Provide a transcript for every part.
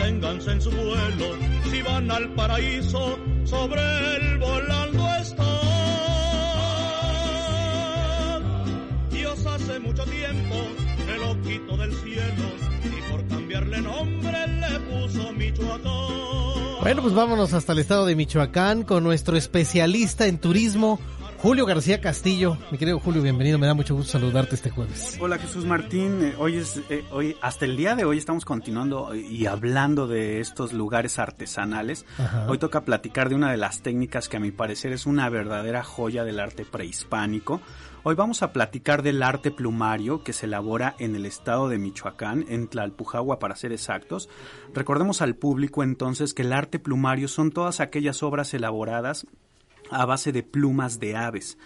Deténganse en su vuelo, si van al paraíso, sobre el volando está. Dios hace mucho tiempo que lo quitó del cielo y por cambiarle nombre le puso Michoacán. Bueno, pues vámonos hasta el estado de Michoacán con nuestro especialista en turismo, Julio García Castillo. Mi querido Julio, bienvenido. Me da mucho gusto saludarte este jueves. Hola Jesús Martín. Eh, hoy es, eh, hoy, hasta el día de hoy estamos continuando y hablando de estos lugares artesanales. Hoy toca platicar de una de las técnicas que a mi parecer es una verdadera joya del arte prehispánico. Hoy vamos a platicar del arte plumario que se elabora en el estado de Michoacán, en Tlalpujagua para ser exactos. Recordemos al público entonces que el arte plumario son todas aquellas obras elaboradas a base de plumas de aves.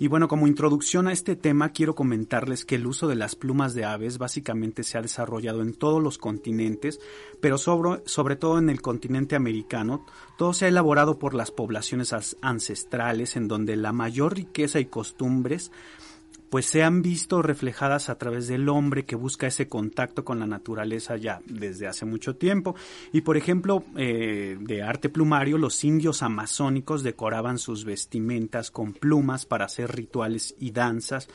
Y bueno, como introducción a este tema, quiero comentarles que el uso de las plumas de aves básicamente se ha desarrollado en todos los continentes, pero sobre, sobre todo en el continente americano. Todo se ha elaborado por las poblaciones ancestrales, en donde la mayor riqueza y costumbres pues se han visto reflejadas a través del hombre que busca ese contacto con la naturaleza ya desde hace mucho tiempo. Y por ejemplo, eh, de arte plumario, los indios amazónicos decoraban sus vestimentas con plumas para hacer rituales y danzas.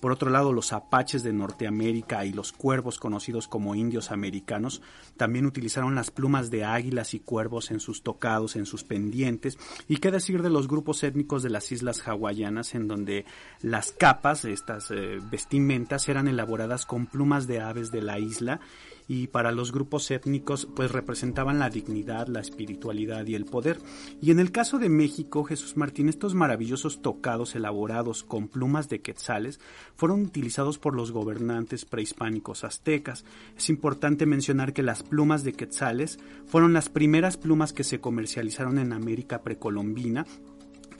Por otro lado, los apaches de Norteamérica y los cuervos conocidos como indios americanos también utilizaron las plumas de águilas y cuervos en sus tocados, en sus pendientes. Y qué decir de los grupos étnicos de las islas hawaianas en donde las capas, estas eh, vestimentas, eran elaboradas con plumas de aves de la isla y para los grupos étnicos pues representaban la dignidad, la espiritualidad y el poder. Y en el caso de México, Jesús Martín, estos maravillosos tocados elaborados con plumas de quetzales fueron utilizados por los gobernantes prehispánicos aztecas. Es importante mencionar que las plumas de quetzales fueron las primeras plumas que se comercializaron en América precolombina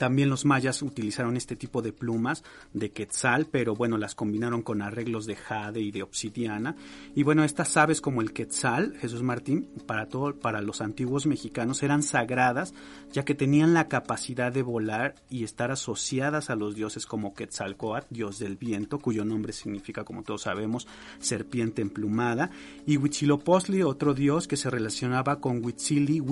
también los mayas utilizaron este tipo de plumas de quetzal, pero bueno, las combinaron con arreglos de jade y de obsidiana. Y bueno, estas aves como el quetzal, Jesús Martín, para todo, para los antiguos mexicanos eran sagradas, ya que tenían la capacidad de volar y estar asociadas a los dioses como Quetzalcoatl, dios del viento, cuyo nombre significa, como todos sabemos, serpiente emplumada, y Huitzilopochtli, otro dios que se relacionaba con Huitzili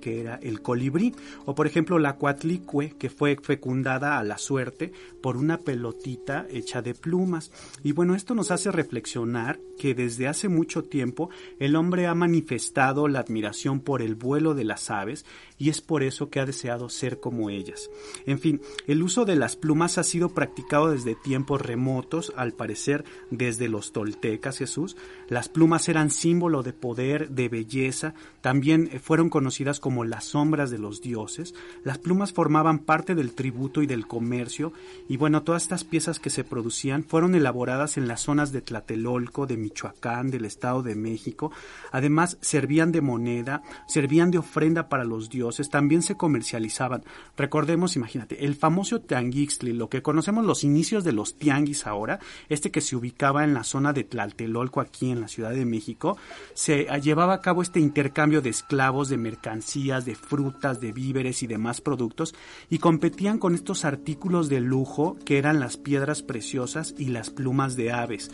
que era el colibrí, o por ejemplo la Cuatlicue, que fue fecundada a la suerte por una pelotita hecha de plumas. Y bueno, esto nos hace reflexionar que desde hace mucho tiempo el hombre ha manifestado la admiración por el vuelo de las aves y es por eso que ha deseado ser como ellas. En fin, el uso de las plumas ha sido practicado desde tiempos remotos, al parecer desde los toltecas Jesús. Las plumas eran símbolo de poder, de belleza, también fueron conocidas como las sombras de los dioses. Las plumas formaban parte del tributo y del comercio y bueno, todas estas piezas que se producían fueron elaboradas en las zonas de Tlatelolco, de Michoacán, del Estado de México. Además, servían de moneda, servían de ofrenda para los dioses también se comercializaban. Recordemos, imagínate, el famoso tianguixtli, lo que conocemos los inicios de los tianguis ahora, este que se ubicaba en la zona de Tlaltelolco aquí en la Ciudad de México, se llevaba a cabo este intercambio de esclavos, de mercancías, de frutas, de víveres y demás productos y competían con estos artículos de lujo que eran las piedras preciosas y las plumas de aves.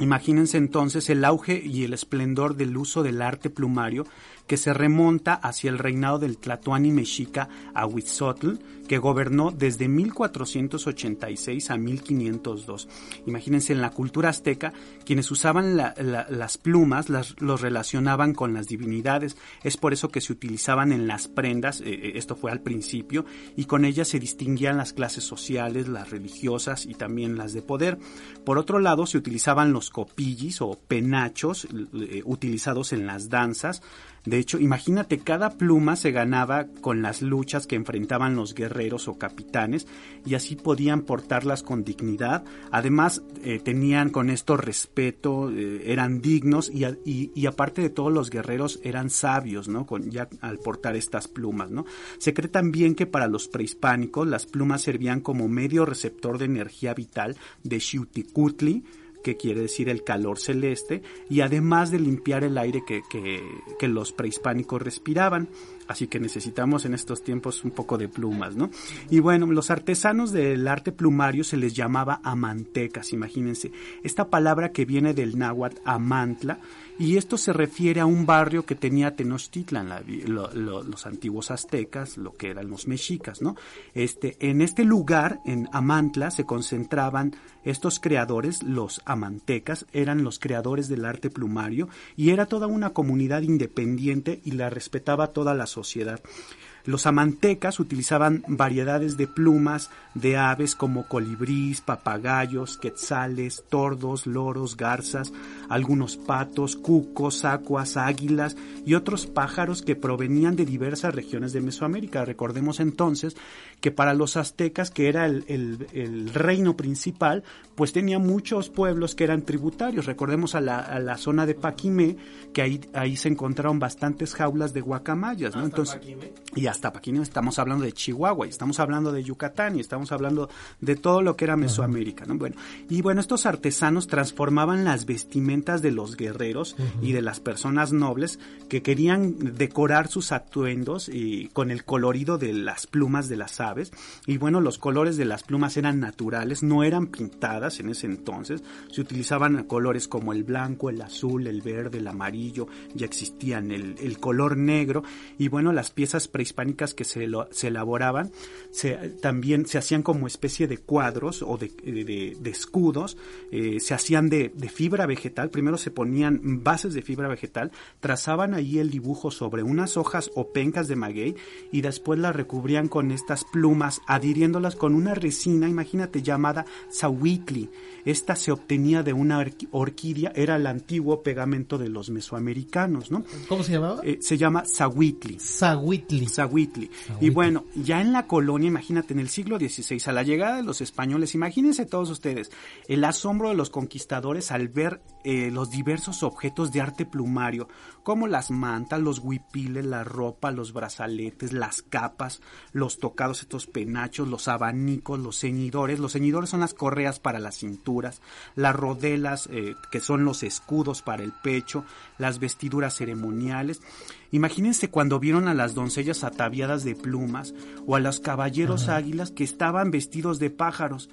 Imagínense entonces el auge y el esplendor del uso del arte plumario que se remonta hacia el reinado del Tlatoani mexica Ahuitzotl, que gobernó desde 1486 a 1502. Imagínense, en la cultura azteca, quienes usaban las plumas las, los relacionaban con las divinidades. Es por eso que se utilizaban en las prendas, eh, eh, esto fue al principio, y con ellas se distinguían las clases sociales, las religiosas y también las de poder. Por otro lado, se utilizaban los copillis o penachos eh, utilizados en las danzas, de hecho, imagínate, cada pluma se ganaba con las luchas que enfrentaban los guerreros guerreros o capitanes y así podían portarlas con dignidad. Además, eh, tenían con esto respeto, eh, eran dignos y, y, aparte de todos los guerreros eran sabios, ¿no? Con, ya al portar estas plumas, ¿no? Se cree también que para los prehispánicos las plumas servían como medio receptor de energía vital de Xiuticutli, que quiere decir el calor celeste, y además de limpiar el aire que, que, los prehispánicos respiraban. Así que necesitamos en estos tiempos un poco de plumas, ¿no? Y bueno, los artesanos del arte plumario se les llamaba amantecas, imagínense. Esta palabra que viene del náhuatl amantla, y esto se refiere a un barrio que tenía Tenochtitlan, los antiguos aztecas, lo que eran los mexicas, ¿no? Este, en este lugar, en Amantla, se concentraban estos creadores, los amantecas, eran los creadores del arte plumario y era toda una comunidad independiente y la respetaba toda la sociedad. Los amantecas utilizaban variedades de plumas de aves como colibrís, papagayos, quetzales, tordos, loros, garzas, algunos patos, cucos, acuas, águilas y otros pájaros que provenían de diversas regiones de Mesoamérica. Recordemos entonces que para los aztecas, que era el, reino principal, pues tenía muchos pueblos que eran tributarios. Recordemos a la, zona de Paquimé, que ahí, ahí se encontraron bastantes jaulas de guacamayas, ¿no? Entonces, y hasta Paquimé estamos hablando de Chihuahua, y estamos hablando de Yucatán, y estamos hablando de todo lo que era Mesoamérica, ¿no? Bueno, y bueno, estos artesanos transformaban las vestimentas de los guerreros y de las personas nobles que querían decorar sus atuendos y con el colorido de las plumas de las aves. Y bueno, los colores de las plumas eran naturales, no eran pintadas en ese entonces. Se utilizaban colores como el blanco, el azul, el verde, el amarillo, ya existían el, color negro. Y bueno, las piezas prehispánicas que se, elaboraban se, también se hacían como especie de cuadros o de, escudos, eh, se hacían de, fibra vegetal, primero se ponían bases de fibra vegetal, trazaban ahí el dibujo sobre unas hojas o pencas de maguey y después las recubrían con estas plumas, adhiriéndolas con una resina, imagínate, llamada Esta se obtenía de una orquídea, era el antiguo pegamento de los mesoamericanos, ¿no? ¿Cómo se llamaba? Eh, se llama sawitli. Sawitli. Sawitli. Y bueno, ya en la colonia, imagínate, en el siglo XVI, a la llegada de los españoles, imagínense todos ustedes, el asombro de los conquistadores al ver eh, los diversos objetos de arte plumario, como las mantas, los huipiles, la ropa, los brazaletes, las capas, los tocados, estos penachos, los abanicos, los ceñidores. Los ceñidores son las correas para las cinturas, las rodelas, eh, que son los escudos para el pecho, las vestiduras ceremoniales. Imagínense cuando vieron a las doncellas ataviadas de plumas o a los caballeros águilas que estaban vestidos de pájaros.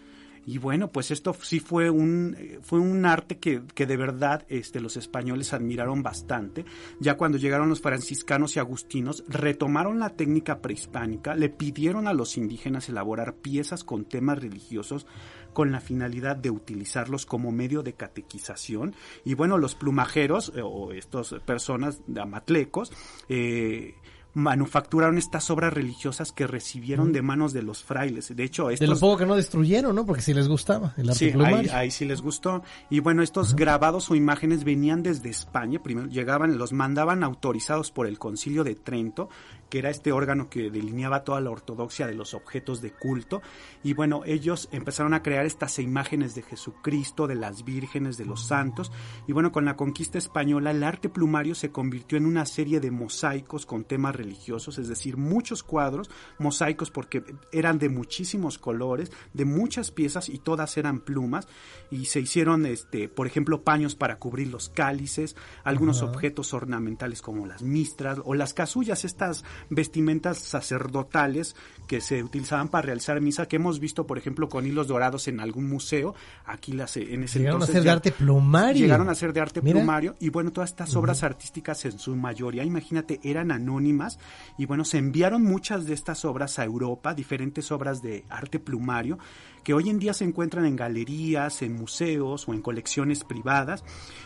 Y bueno, pues esto sí fue un, fue un arte que, que, de verdad este, los españoles admiraron bastante. Ya cuando llegaron los franciscanos y agustinos, retomaron la técnica prehispánica, le pidieron a los indígenas elaborar piezas con temas religiosos con la finalidad de utilizarlos como medio de catequización. Y bueno, los plumajeros eh, o estas personas de amatlecos, eh, manufacturaron estas obras religiosas que recibieron de manos de los frailes. De hecho, estos... De lo poco que no destruyeron, ¿no? Porque sí les gustaba el arte sí, ahí, sí les gustó. Y bueno, estos grabados o imágenes venían desde España. Primero llegaban, los mandaban autorizados por el Concilio de Trento que era este órgano que delineaba toda la ortodoxia de los objetos de culto. Y bueno, ellos empezaron a crear estas imágenes de Jesucristo, de las vírgenes, de los santos. Y bueno, con la conquista española, el arte plumario se convirtió en una serie de mosaicos con temas religiosos, es decir, muchos cuadros, mosaicos porque eran de muchísimos colores, de muchas piezas y todas eran plumas. Y se hicieron, este, por ejemplo, paños para cubrir los cálices, algunos objetos ornamentales como las mistras o las casullas, estas vestimentas sacerdotales que se utilizaban para realizar misa, que hemos visto, por ejemplo, con hilos dorados en algún museo. Aquí las en ese llegaron a ser de arte plumario. Llegaron a ser de arte plumario y bueno, todas estas obras artísticas en su mayoría, imagínate, eran anónimas y bueno, se enviaron muchas de estas obras a Europa, diferentes obras de arte plumario que hoy en día se encuentran en galerías, en museos o en colecciones privadas.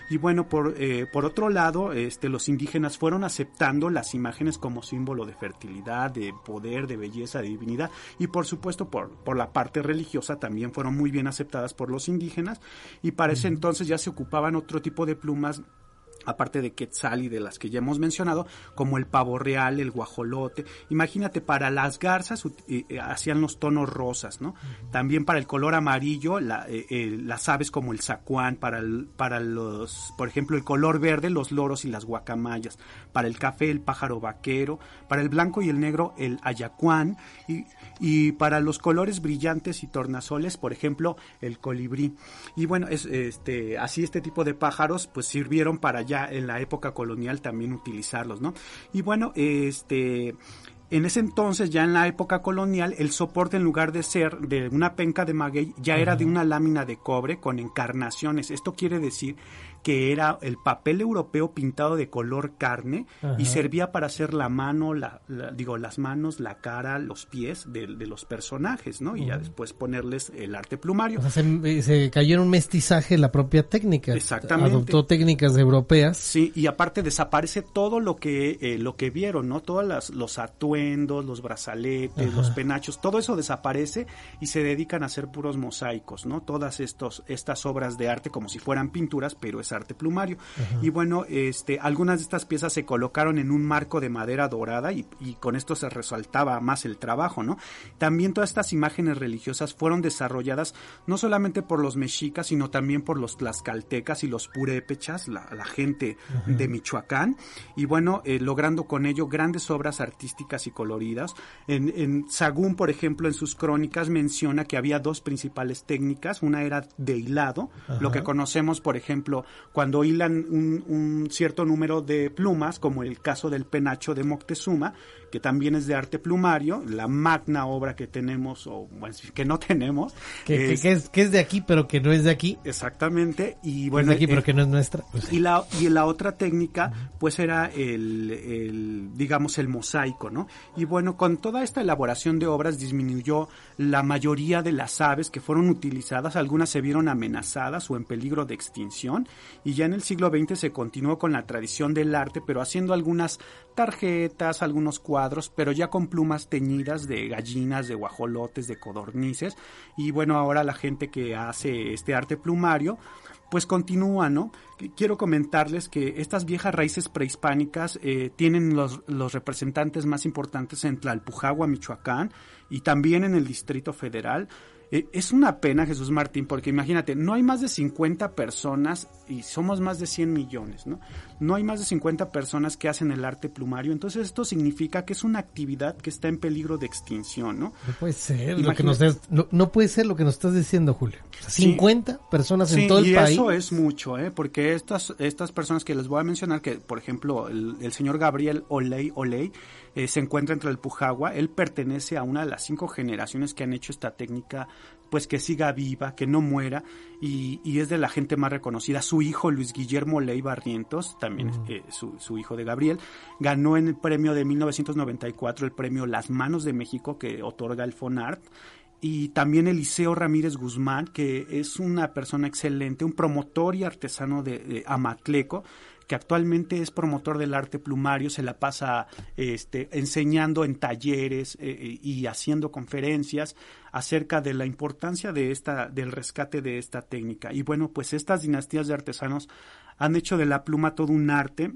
Y bueno, por, eh, por otro lado, este, los indígenas fueron aceptando las imágenes como símbolo de fertilidad, de poder, de belleza, de divinidad. Y por supuesto por, por la parte religiosa también fueron muy bien aceptadas por los indígenas. Y para ese entonces ya se ocupaban otro tipo de plumas aparte de quetzal y de las que ya hemos mencionado, como el pavo real, el guajolote. Imagínate, para las garzas eh, eh, hacían los tonos rosas, ¿no? También para el color amarillo, eh, las aves como el zacuán, para, para los, por ejemplo, el color verde, los loros y las guacamayas. Para el café, el pájaro vaquero. Para el blanco y el negro, el ayacuán. Y, y para los colores brillantes y tornasoles, por ejemplo, el colibrí. Y bueno, es, este, así este tipo de pájaros, pues sirvieron para ya en la época colonial también utilizarlos, ¿no? Y bueno, este en ese entonces, ya en la época colonial, el soporte en lugar de ser de una penca de maguey, ya era de una lámina de cobre con encarnaciones. Esto quiere decir que era el papel europeo pintado de color carne y servía para hacer la mano, la, digo, las manos, la cara, los pies de, los personajes, ¿no? Y ya después ponerles el arte plumario. O sea, se, cayó en un mestizaje la propia técnica. Exactamente. Adoptó técnicas europeas. Sí, y aparte desaparece todo lo que, eh, lo que vieron, ¿no? Todos los atuendos, los brazaletes, los penachos, todo eso desaparece y se dedican a hacer puros mosaicos, ¿no? Todas estos, estas obras de arte como si fueran pinturas, pero es arte plumario. Y bueno, este, algunas de estas piezas se colocaron en un marco de madera dorada y, con esto se resaltaba más el trabajo, ¿no? También todas estas imágenes religiosas fueron desarrolladas no solamente por los mexicas, sino también por los tlaxcaltecas y los purépechas, la, gente de Michoacán, y bueno, eh, logrando con ello grandes obras artísticas y coloridas. En, en Sagún, por ejemplo, en sus crónicas menciona que había dos principales técnicas, una era de hilado, lo que conocemos, por ejemplo, cuando hilan un, cierto número de plumas, como el caso del penacho de Moctezuma, que también es de arte plumario, la magna obra que tenemos, o bueno, que no tenemos. Que es, que, es, de aquí, pero que no es de aquí. Exactamente. Y bueno, es de aquí, pero eh, que no es nuestra. Y la, y la otra técnica, pues era el, el, digamos, el mosaico, ¿no? Y bueno, con toda esta elaboración de obras disminuyó la mayoría de las aves que fueron utilizadas, algunas se vieron amenazadas o en peligro de extinción, y ya en el siglo XX se continuó con la tradición del arte, pero haciendo algunas tarjetas, algunos cuadros, pero ya con plumas teñidas de gallinas, de guajolotes, de codornices. Y bueno, ahora la gente que hace este arte plumario, pues continúa, ¿no? Quiero comentarles que estas viejas raíces prehispánicas eh, tienen los, representantes más importantes en Tlalpujagua, Michoacán, y también en el Distrito Federal. Eh, es una pena, Jesús Martín, porque imagínate, no hay más de 50 personas y somos más de 100 millones, ¿no? No hay más de 50 personas que hacen el arte plumario, entonces esto significa que es una actividad que está en peligro de extinción, ¿no? No puede ser, lo que nos no, puede ser lo que nos estás diciendo, Julio. 50 personas en todo el país. y eso es mucho, ¿eh? Porque estas, estas personas que les voy a mencionar, que por ejemplo el, el señor Gabriel Oley Oley, eh, se encuentra entre el Pujagua. Él pertenece a una de las cinco generaciones que han hecho esta técnica, pues que siga viva, que no muera, y, es de la gente más reconocida. Su hijo, Luis Guillermo Ley Barrientos, también eh, su, hijo de Gabriel, ganó en el premio de 1994 el premio Las Manos de México que otorga el FONART y también Eliseo Ramírez Guzmán, que es una persona excelente, un promotor y artesano de Amatleco, que actualmente es promotor del arte plumario, se la pasa este, enseñando en talleres eh, y haciendo conferencias acerca de la importancia de esta, del rescate de esta técnica. Y bueno, pues estas dinastías de artesanos han hecho de la pluma todo un arte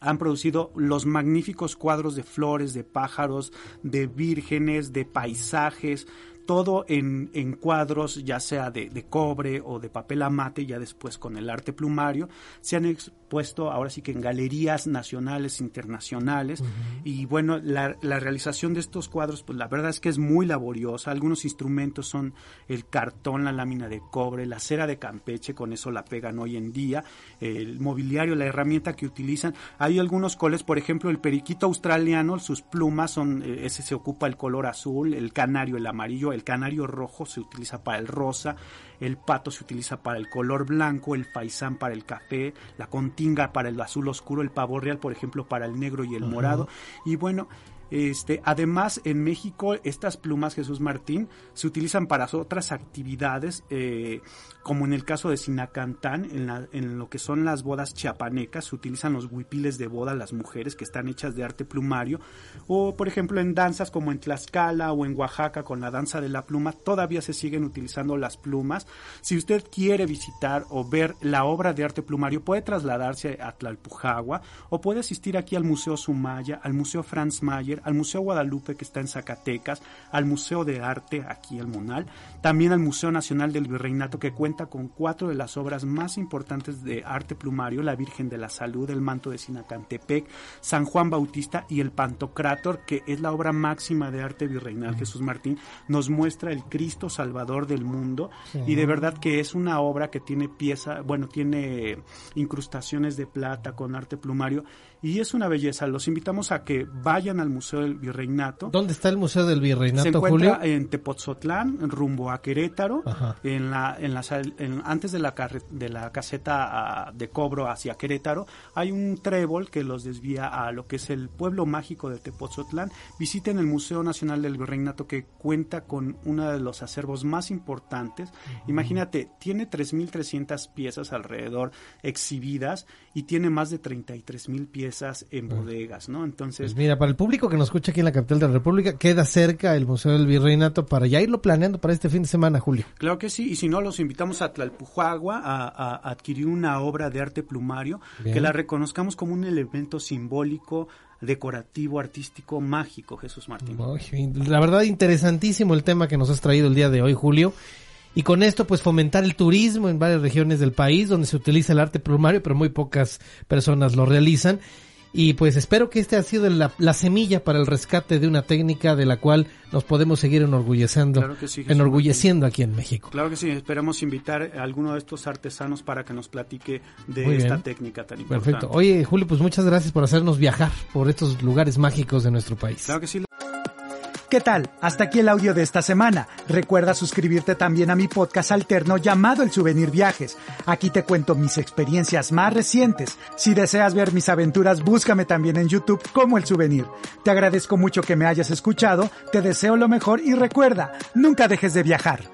han producido los magníficos cuadros de flores, de pájaros, de vírgenes, de paisajes, todo en, en cuadros, ya sea de, de, cobre o de papel amate, ya después con el arte plumario, se han expuesto ahora sí que en galerías nacionales, internacionales, y bueno, la, la, realización de estos cuadros, pues la verdad es que es muy laboriosa, algunos instrumentos son el cartón, la lámina de cobre, la cera de Campeche, con eso la pegan hoy en día, el mobiliario, la herramienta que utilizan, hay algunos coles, por ejemplo, el periquito australiano, sus plumas son, eh, ese se ocupa el color azul, el canario, el amarillo, el canario rojo se utiliza para el rosa, el pato se utiliza para el color blanco, el faisán para el café, la continga para el azul oscuro, el pavo real, por ejemplo, para el negro y el morado. Y bueno, Este, además, en México, estas plumas Jesús Martín se utilizan para otras actividades, eh, como en el caso de Sinacantán, en, en, lo que son las bodas chiapanecas, se utilizan los huipiles de boda las mujeres que están hechas de arte plumario, o por ejemplo en danzas como en Tlaxcala o en Oaxaca con la danza de la pluma, todavía se siguen utilizando las plumas. Si usted quiere visitar o ver la obra de arte plumario, puede trasladarse a Tlalpujagua o puede asistir aquí al Museo Sumaya, al Museo Franz Mayer, al Museo Guadalupe que está en Zacatecas, al Museo de Arte aquí el Monal, también al Museo Nacional del Virreinato que cuenta con cuatro de las obras más importantes de arte plumario, la Virgen de la Salud, el Manto de Sinacantepec, San Juan Bautista y el Pantocrátor, que es la obra máxima de arte virreinal. Jesús Martín nos muestra el Cristo Salvador del mundo y de verdad que es una obra que tiene pieza, bueno, tiene incrustaciones de plata con arte plumario y es una belleza. Los invitamos a que vayan al Museo del Virreinato. ¿Dónde está el Museo del Virreinato, Se encuentra Julio? en Tepoztlán, rumbo a Querétaro, en la, en la en, antes de la, de la caseta uh, de cobro hacia Querétaro, hay un trébol que los desvía a lo que es el pueblo mágico de Tepoztlán. Visiten el Museo Nacional del Virreinato que cuenta con uno de los acervos más importantes. Uh -huh. Imagínate, tiene 3.300 piezas alrededor exhibidas y tiene más de 33.000 piezas en bodegas, ¿no? Entonces... Pues mira, para el público que nos escucha aquí en la capital de la República, queda cerca el Museo del Virreinato para ya irlo planeando para este fin de semana, Julio. Claro que sí, y si no, los invitamos a Tlalpujagua a, a, a adquirir una obra de arte plumario, Bien. que la reconozcamos como un elemento simbólico, decorativo, artístico, mágico, Jesús Martín. La verdad, interesantísimo el tema que nos has traído el día de hoy, Julio. Y con esto, pues fomentar el turismo en varias regiones del país donde se utiliza el arte plumario, pero muy pocas personas lo realizan. Y pues espero que este ha sido la, la, semilla para el rescate de una técnica de la cual nos podemos seguir enorgulleciendo, claro que sí, enorgulleciendo aquí en México. Claro que sí, esperamos invitar a alguno de estos artesanos para que nos platique de esta técnica tan importante. Perfecto. Oye, Julio, pues muchas gracias por hacernos viajar por estos lugares mágicos de nuestro país. Claro que sí. ¿Qué tal? Hasta aquí el audio de esta semana. Recuerda suscribirte también a mi podcast alterno llamado El Souvenir Viajes. Aquí te cuento mis experiencias más recientes. Si deseas ver mis aventuras, búscame también en YouTube como El Souvenir. Te agradezco mucho que me hayas escuchado, te deseo lo mejor y recuerda, nunca dejes de viajar.